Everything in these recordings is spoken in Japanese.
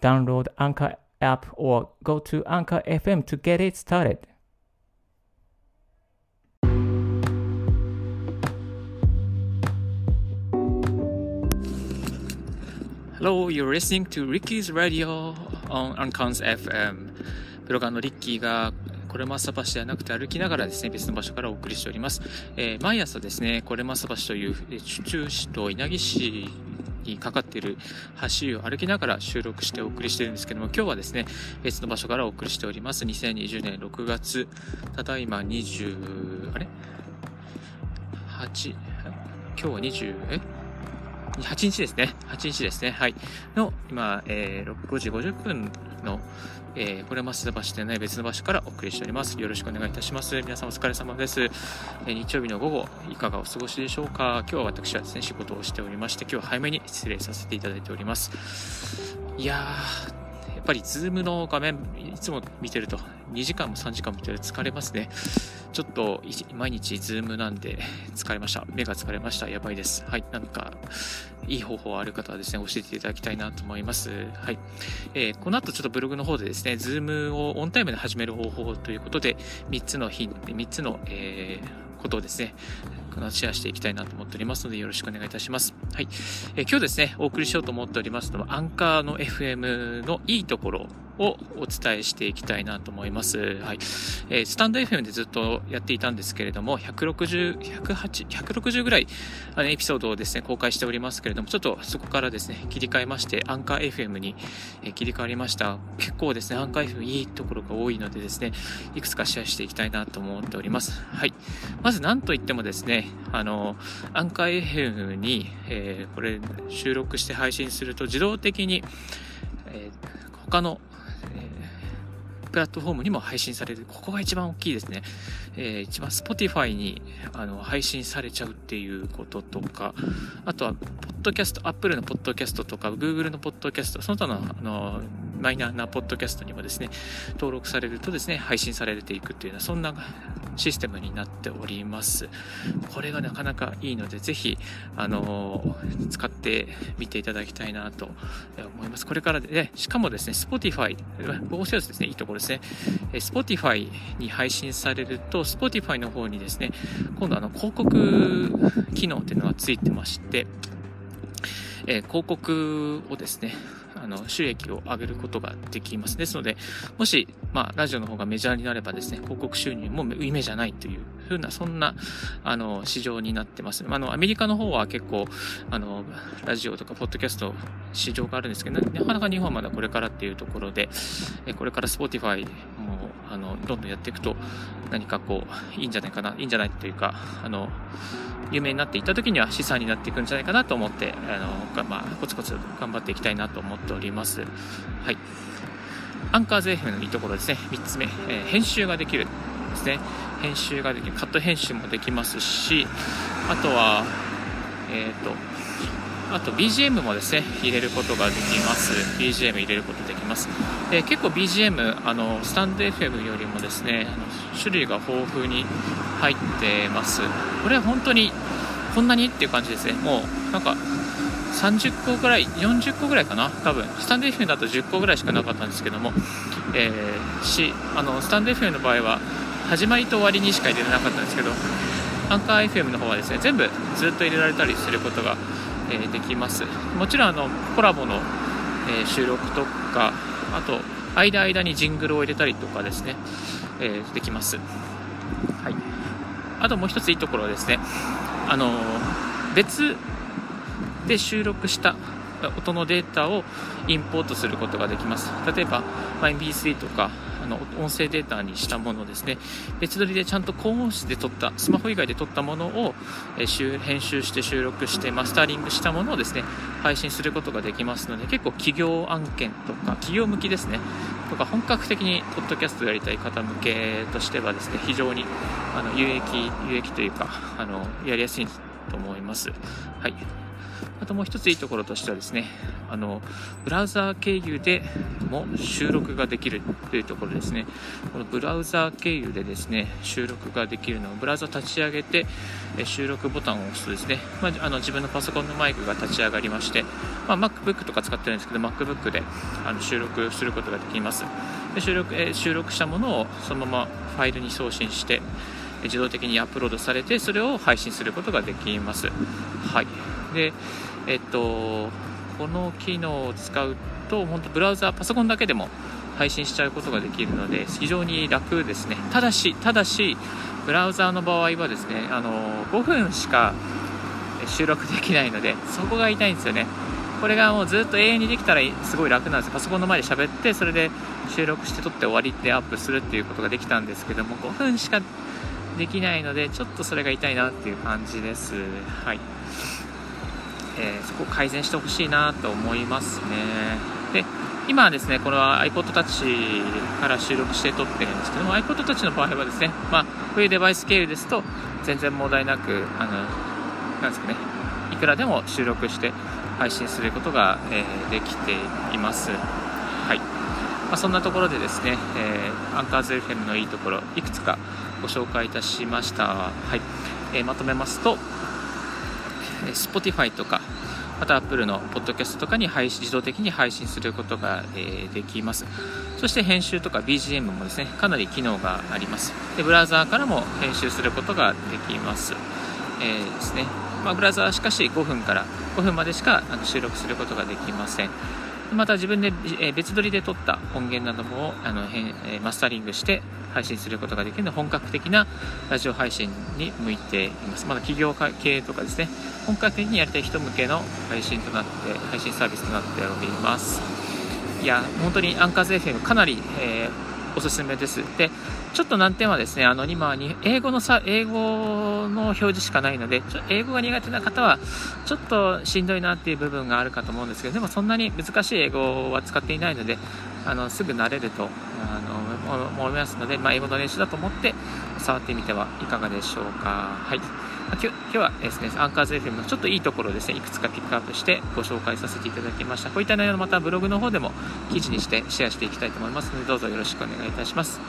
Download Anchor app or go to Anchor FM to get it started. Hello, you're listening to Ricky's Radio on Uncons FM. ブロガーのリッキーがこれまさ橋ではなくて歩きながらですね、別の場所からお送りしております。えー、毎朝ですね、これまさ橋という中市と稲城市にかかっている橋を歩きながら収録してお送りしているんですけども、今日はですね、別の場所からお送りしております。2020年6月、ただいま20、あれ ?8、今日は20、え？8日ですね。8日ですね。はい。の、今、えー、6時50分の、えー、これは増田橋でない別の場所からお送りしております。よろしくお願いいたします。皆さんお疲れ様です。えー、日曜日の午後、いかがお過ごしでしょうか？今日は私はですね、仕事をしておりまして、今日は早めに失礼させていただいております。いやー、やっぱり Zoom の画面、いつも見てると2時間も3時間も見てると疲れますね。ちょっと毎日 Zoom なんで疲れました。目が疲れました。やばいです。はい。なんか、いい方法ある方はですね、教えていただきたいなと思います。はい。えー、この後ちょっとブログの方でですね、 Zoom をオンタイムで始める方法ということで、3つの日、3つの、えー、ことをですね、このシェアしていきたいなと思っておりますのでよろしくお願いいたします。はい。え、今日ですね、お送りしようと思っておりますのは、アンカーの FM のいいところをお伝えしていきたいなと思います。はい。えー、スタンド FM でずっとやっていたんですけれども、160、108、160ぐらい、あの、エピソードをですね、公開しておりますけれども、ちょっとそこからですね、切り替えまして、アンカー FM に、え切り替わりました。結構ですね、アンカー FM いいところが多いのでですね、いくつかシェアしていきたいなと思っております。はい。まず何と言ってもですね、あの、アンカー FM に、えー、これ収録して配信すると自動的に、えー、他のプラットフォームにも配信される。ここが一番大きいですね。えー、一番 Spotify にあの配信されちゃうっていうこととか、あとは、ポッドキャスト、Apple のポッドキャストとか、Google のポッドキャスト、その他のあのマイナーなポッドキャストにもですね、登録されるとですね、配信されていくっていうような、そんなシステムになっております。これがなかなかいいので、ぜひ、あの、使ってみていただきたいなと思います。これからで、ね、しかもですね、Spotify、防止ですね、いいところですね。Spotify に配信されると、Spotify の方にですね、今度あの、広告機能っていうのがついてまして、えー、広告をですね、あの、収益を上げることができます。ですので、もし、まあ、ラジオの方がメジャーになればですね、広告収入も夢じゃないというふうな、そんな、あの、市場になってます。あの、アメリカの方は結構、あの、ラジオとかポッドキャスト市場があるんですけど、なかなか日本はまだこれからっていうところで、これから Spotify も、あの、どんどんやっていくと、何かこう、いいんじゃないかな、いいんじゃないというか、あの、有名になっていった時には資産になっていくんじゃないかなと思って、あの、まあ、コツコツ頑張っていきたいなと思っております。はい。アンカー税 FM のいいところですね。3つ目、えー、編集ができるですね。編集ができる。カット編集もできますし、あとは、えっ、ー、と、あと BGM もですね、入れることができます。BGM 入れることできます。で結構 BGM、あの、スタンド FM よりもですね、あの種類が豊富に入ってます。これは本当に、こんなにっていう感じですね。もう、なんか、30個ぐらい、40個ぐらいかな？多分。スタンド FM だと10個ぐらいしかなかったんですけども、えー、し、あの、スタンド FM の場合は、始まりと終わりにしか入れられなかったんですけど、アンカー FM の方はですね、全部ずっと入れられたりすることがえー、できます。もちろんあのコラボの、えー、収録とかあと間間にジングルを入れたりとかですね、え、できます、はい、あともう一ついいところはですねあの別で収録した音のデータをインポートすることができます。例えば、MP3 とかあの音声データにしたものですね。別撮りでちゃんと高音質で撮ったスマホ以外で撮ったものを、えー、編集して収録してマスタリングしたものをですね配信することができますので結構企業案件とか企業向きですね。とか本格的にポッドキャストやりたい方向けとしてはですね非常にあの有益有益というかあのやりやすいと思います。はい。あともう一ついいところとしてはですね、あの、ブラウザー経由でも収録ができるというところですね。このブラウザー経由でですね、収録ができるのを、ブラウザ立ち上げて、収録ボタンを押すとですね、まあ、あの自分のパソコンのマイクが立ち上がりまして、まあ、MacBook とか使ってるんですけど、MacBook であの収録することができます。で収録え収録したものをそのままファイルに送信して、自動的にアップロードされて、それを配信することができます。はい。で、えっと、この機能を使うと、本当ブラウザー、パソコンだけでも配信しちゃうことができるので、非常に楽ですね。ただし、ただし、ブラウザーの場合はですね、あの、5分しか収録できないので、そこが痛いんですよね。これがもうずっと永遠にできたらすごい楽なんですパソコンの前で喋ってそれで収録して撮って終わりってアップするっていうことができたんですけども5分しかできないのでちょっとそれが痛いなっていう感じですはいえー、そこを改善してほしいなと思いますね。で今はですね、これは iPod Touch から収録して撮ってるんですけども、iPod Touch の場合はですね、まあ、こういうデバイス経由ですと、全然問題なく、あの、なんですかね、いくらでも収録して配信することが、えー、できています。はい。まあ、そんなところでですね、えー、アンカーズ FM のいいところ、いくつかご紹介いたしました。はい。えー、まとめますと、Spotify とか、また Apple のポッドキャストとかに配信自動的に配信することが、え、できます。そして編集とか BGM もですね、かなり機能があります。で、ブラウザーからも編集することができます。えー、ですね。まあ、ブラウザーはしかし5分から5分までしかあの収録することができません。また自分で、別撮りで撮った音源などもあの、えマスタリングして配信することができるので本格的なラジオ配信に向いています。まだ企業系とかですね。本格的にやりたい人向けの配信となって配信サービスとなっております。いや本当にアンカーズ FM かなり、えーおすすめです。で、ちょっと難点はですね、あの、今に、英語のさ、英語の表示しかないので、ちょ英語が苦手な方は、ちょっとしんどいなっていう部分があるかと思うんですけど、でもそんなに難しい英語は使っていないので、あの、すぐ慣れると、あの、思いますので、まあ、英語の練習だと思って、触ってみてはいかがでしょうか。はい。今日今日はですね、アンカーズ FM のちょっといいところをですね、いくつかピックアップしてご紹介させていただきました。こういった内容のまたブログの方でも記事にしてシェアしていきたいと思いますので、どうぞよろしくお願いいたします。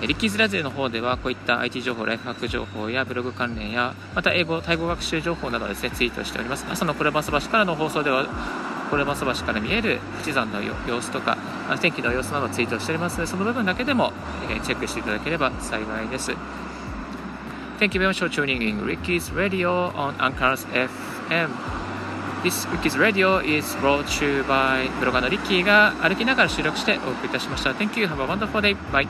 リッキーズラジオの方ではこういった IT 情報、ライフハック情報やブログ関連やまた英語、タイ語学習情報などをですねツイートしております。朝のクレバス橋からの放送ではコレバス橋から見える富士山の様子とか天気の様子などをツイートしておりますのでその部分だけでもチェックしていただければ幸いです。Thank you very much for tuning in Ricky's Radio on Anchors FM. This Ricky's Radio is brought to you by ブロガーのリッキーが歩きながら収録してお送りいたしました。Thank you. Have a wonderful day. Bye.